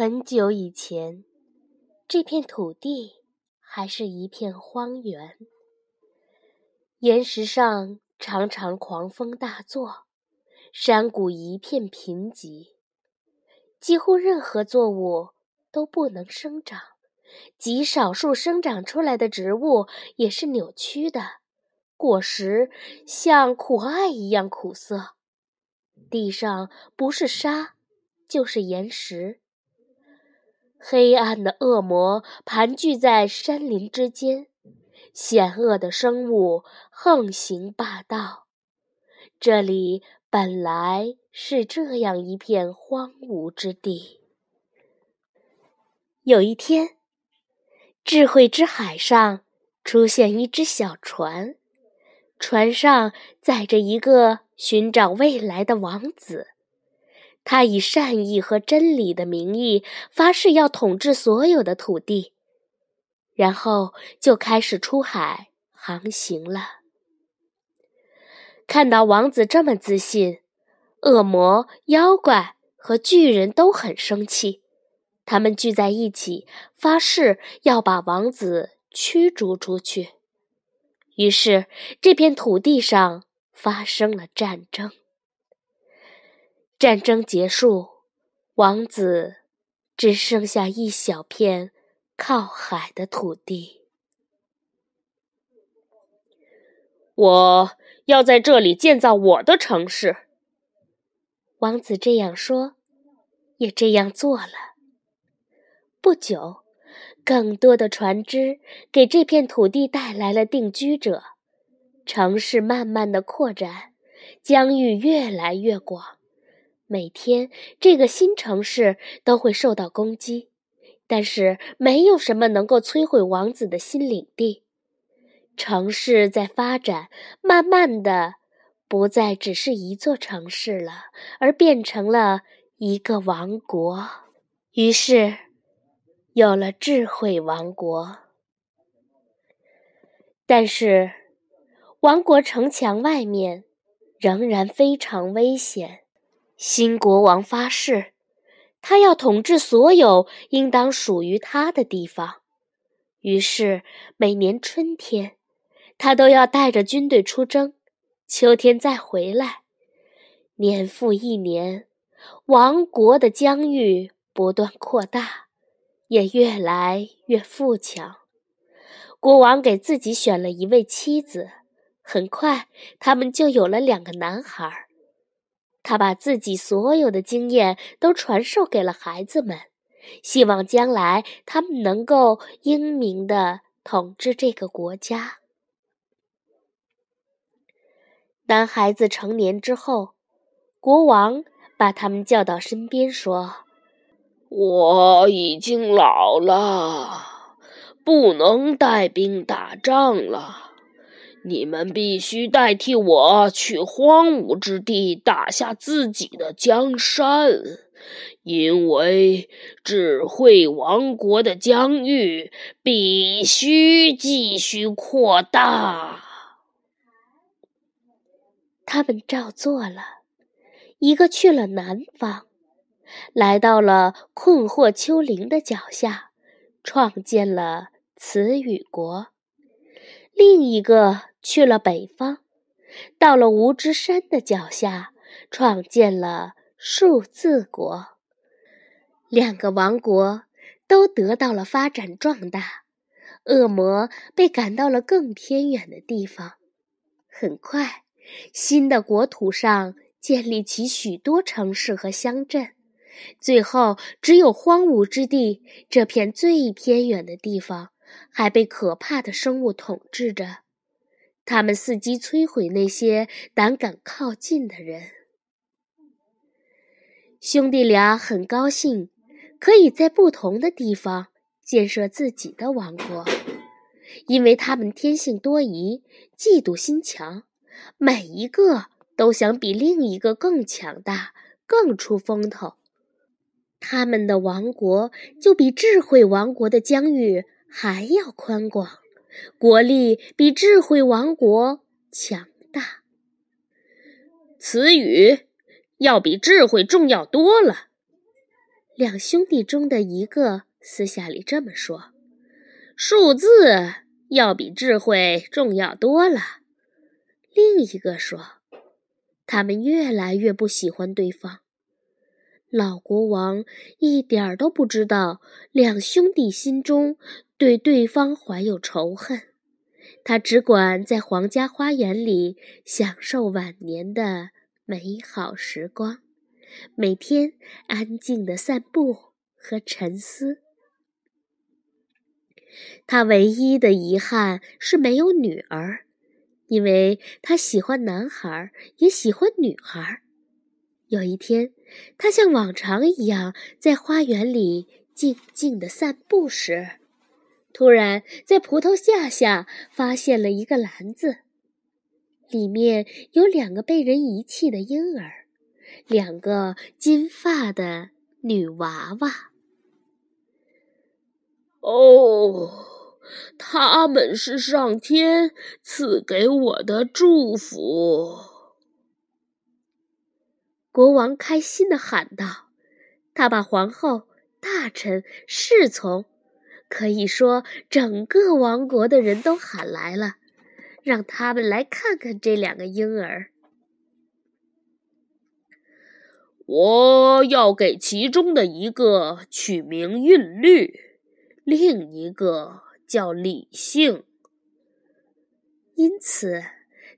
很久以前，这片土地还是一片荒原，岩石上常常狂风大作，山谷一片贫瘠，几乎任何作物都不能生长，极少数生长出来的植物也是扭曲的，果实像苦艾一样苦涩。地上不是沙，就是岩石。黑暗的恶魔盘踞在山林之间，险恶的生物横行霸道。这里本来是这样一片荒芜之地。有一天，智慧之海上出现一只小船，船上载着一个寻找未来的王子。他以善意和真理的名义发誓要统治所有的土地，然后就开始出海航行了。看到王子这么自信，恶魔、妖怪和巨人都很生气，他们聚在一起发誓要把王子驱逐出去。于是，这片土地上发生了战争。战争结束，王子只剩下一小片靠海的土地。我要在这里建造我的城市。王子这样说，也这样做了。不久，更多的船只给这片土地带来了定居者，城市慢慢的扩展，疆域越来越广。每天，这个新城市都会受到攻击，但是没有什么能够摧毁王子的新领地。城市在发展，慢慢的，不再只是一座城市了，而变成了一个王国。于是，有了智慧王国。但是，王国城墙外面仍然非常危险。新国王发誓，他要统治所有应当属于他的地方。于是，每年春天，他都要带着军队出征；秋天再回来。年复一年，王国的疆域不断扩大，也越来越富强。国王给自己选了一位妻子，很快，他们就有了两个男孩。他把自己所有的经验都传授给了孩子们，希望将来他们能够英明的统治这个国家。当孩子成年之后，国王把他们叫到身边，说：“我已经老了，不能带兵打仗了。”你们必须代替我去荒芜之地打下自己的江山，因为智慧王国的疆域必须继续扩大。他们照做了，一个去了南方，来到了困惑丘陵的脚下，创建了词语国；另一个。去了北方，到了无知山的脚下，创建了数字国。两个王国都得到了发展壮大，恶魔被赶到了更偏远的地方。很快，新的国土上建立起许多城市和乡镇，最后只有荒芜之地这片最偏远的地方还被可怕的生物统治着。他们伺机摧毁那些胆敢靠近的人。兄弟俩很高兴，可以在不同的地方建设自己的王国，因为他们天性多疑、嫉妒心强，每一个都想比另一个更强大、更出风头。他们的王国就比智慧王国的疆域还要宽广。国力比智慧王国强大，词语要比智慧重要多了。两兄弟中的一个私下里这么说：“数字要比智慧重要多了。”另一个说：“他们越来越不喜欢对方。”老国王一点儿都不知道两兄弟心中对对方怀有仇恨，他只管在皇家花园里享受晚年的美好时光，每天安静的散步和沉思。他唯一的遗憾是没有女儿，因为他喜欢男孩，也喜欢女孩。有一天，他像往常一样在花园里静静地散步时，突然在葡萄架下发现了一个篮子，里面有两个被人遗弃的婴儿，两个金发的女娃娃。哦，他们是上天赐给我的祝福。国王开心地喊道：“他把皇后、大臣、侍从，可以说整个王国的人都喊来了，让他们来看看这两个婴儿。我要给其中的一个取名韵律，另一个叫理性。因此。”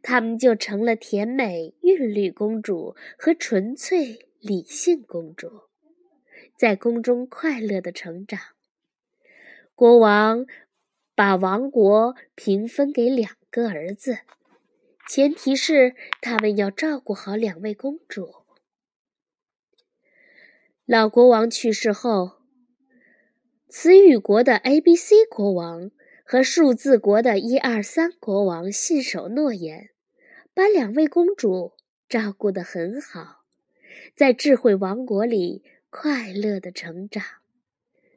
他们就成了甜美韵律公主和纯粹理性公主，在宫中快乐的成长。国王把王国平分给两个儿子，前提是他们要照顾好两位公主。老国王去世后，词语国的 A、B、C 国王。和数字国的一二三国王信守诺言，把两位公主照顾得很好，在智慧王国里快乐的成长。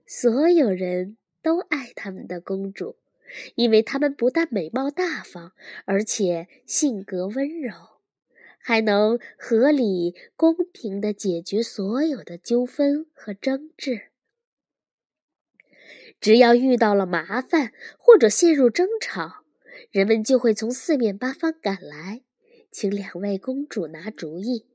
所有人都爱他们的公主，因为她们不但美貌大方，而且性格温柔，还能合理公平地解决所有的纠纷和争执。只要遇到了麻烦或者陷入争吵，人们就会从四面八方赶来，请两位公主拿主意。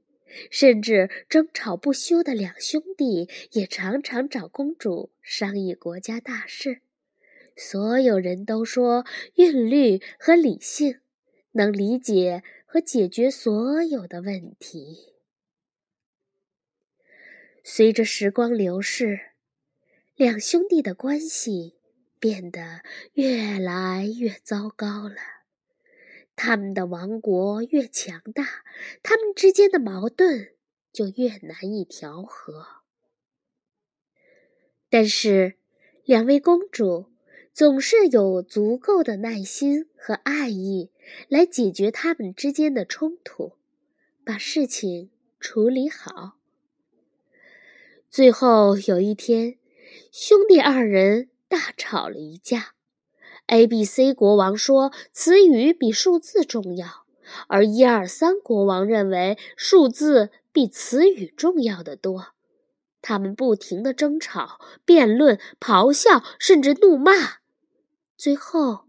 甚至争吵不休的两兄弟也常常找公主商议国家大事。所有人都说韵律和理性能理解和解决所有的问题。随着时光流逝。两兄弟的关系变得越来越糟糕了，他们的王国越强大，他们之间的矛盾就越难以调和。但是，两位公主总是有足够的耐心和爱意来解决他们之间的冲突，把事情处理好。最后有一天。兄弟二人大吵了一架。A、B、C 国王说词语比数字重要，而一二三国王认为数字比词语重要的多。他们不停地争吵、辩论、咆哮，甚至怒骂，最后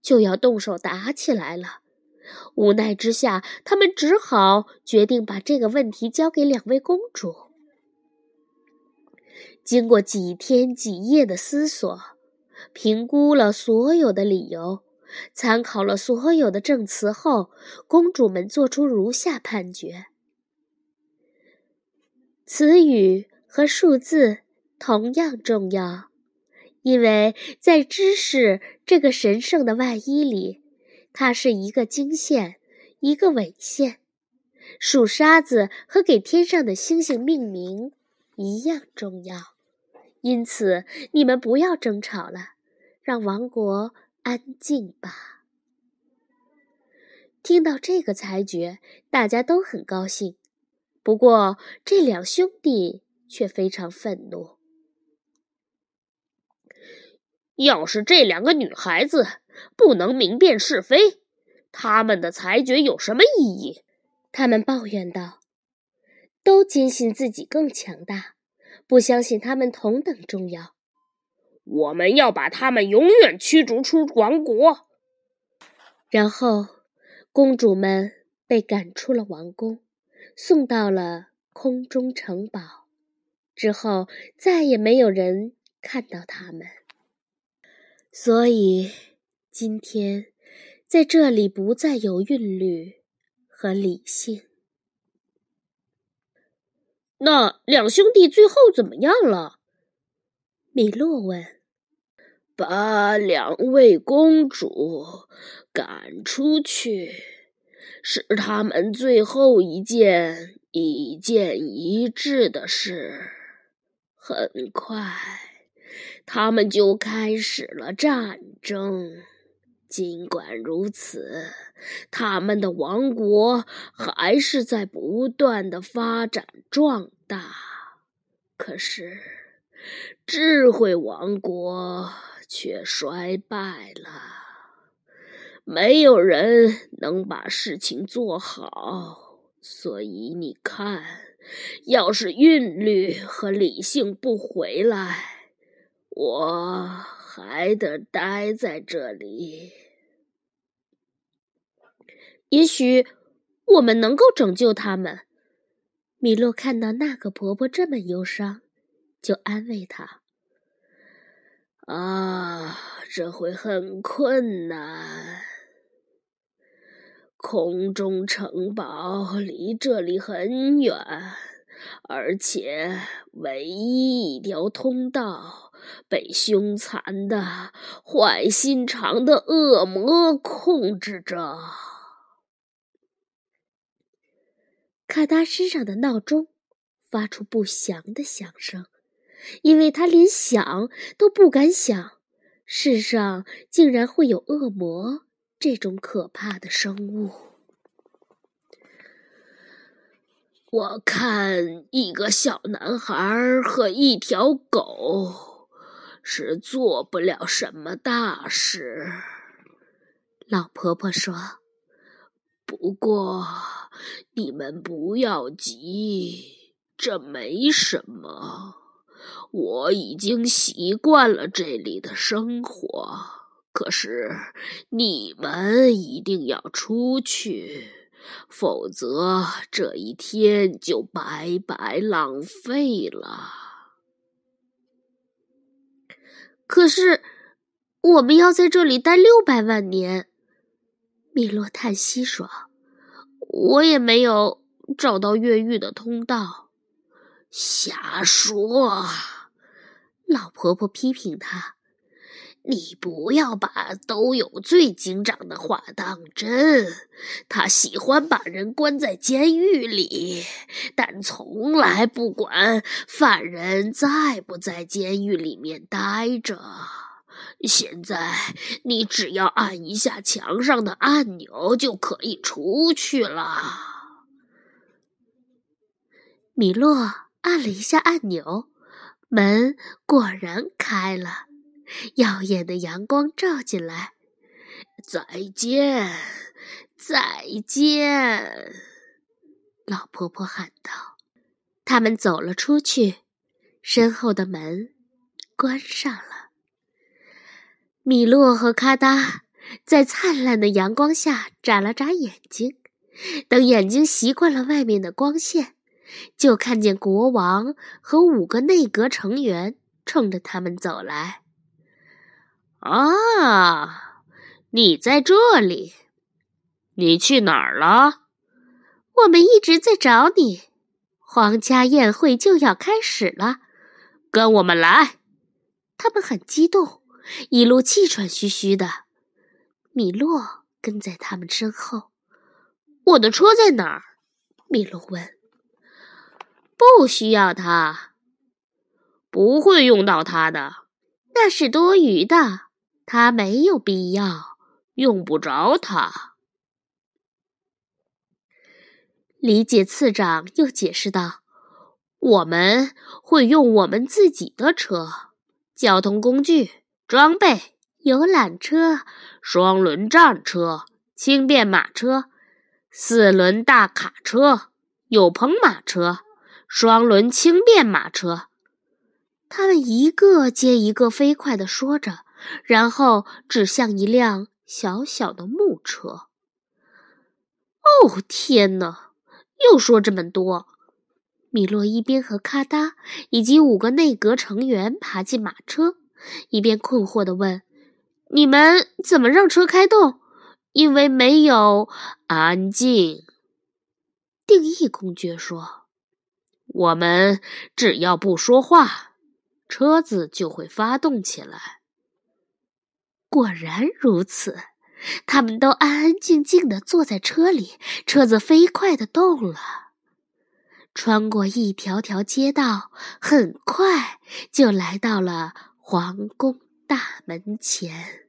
就要动手打起来了。无奈之下，他们只好决定把这个问题交给两位公主。经过几天几夜的思索，评估了所有的理由，参考了所有的证词后，公主们做出如下判决：词语和数字同样重要，因为在知识这个神圣的外衣里，它是一个经线，一个纬线。数沙子和给天上的星星命名一样重要。因此，你们不要争吵了，让王国安静吧。听到这个裁决，大家都很高兴。不过，这两兄弟却非常愤怒。要是这两个女孩子不能明辨是非，他们的裁决有什么意义？他们抱怨道：“都坚信自己更强大。”不相信他们同等重要。我们要把他们永远驱逐出王国。然后，公主们被赶出了王宫，送到了空中城堡。之后，再也没有人看到他们。所以，今天在这里不再有韵律和理性。那两兄弟最后怎么样了？米洛问。把两位公主赶出去，是他们最后一件一见一致的事。很快，他们就开始了战争。尽管如此，他们的王国还是在不断的发展壮大。可是，智慧王国却衰败了。没有人能把事情做好，所以你看，要是韵律和理性不回来，我。还得待在这里。也许我们能够拯救他们。米洛看到那个婆婆这么忧伤，就安慰她：“啊，这会很困难。空中城堡离这里很远，而且唯一一条通道。”被凶残的、坏心肠的恶魔控制着。卡达身上的闹钟发出不祥的响声，因为他连想都不敢想，世上竟然会有恶魔这种可怕的生物。我看一个小男孩和一条狗。是做不了什么大事，老婆婆说。不过你们不要急，这没什么。我已经习惯了这里的生活。可是你们一定要出去，否则这一天就白白浪费了。可是，我们要在这里待六百万年。米洛叹息说：“我也没有找到越狱的通道。”瞎说！老婆婆批评他。你不要把都有最警长的话当真。他喜欢把人关在监狱里，但从来不管犯人在不在监狱里面待着。现在你只要按一下墙上的按钮，就可以出去了。米洛按了一下按钮，门果然开了。耀眼的阳光照进来，再见，再见！老婆婆喊道。他们走了出去，身后的门关上了。米洛和咔哒在灿烂的阳光下眨了眨眼睛，等眼睛习惯了外面的光线，就看见国王和五个内阁成员冲着他们走来。啊，你在这里？你去哪儿了？我们一直在找你。皇家宴会就要开始了，跟我们来。他们很激动，一路气喘吁吁的。米洛跟在他们身后。我的车在哪儿？米洛问。不需要它，不会用到它的，那是多余的。他没有必要，用不着他。理解次长又解释道：“我们会用我们自己的车、交通工具、装备、游览车、双轮战车、轻便马车、四轮大卡车、有棚马车、双轮轻便马车、他们一个接一个飞快地说着，然后指向一辆小小的木车。哦，天哪！又说这么多。米洛一边和咔哒以及五个内阁成员爬进马车，一边困惑地问：“你们怎么让车开动？因为没有安静。”定义公爵说：“我们只要不说话，车子就会发动起来。”果然如此，他们都安安静静的坐在车里，车子飞快的动了。穿过一条条街道，很快就来到了皇宫大门前。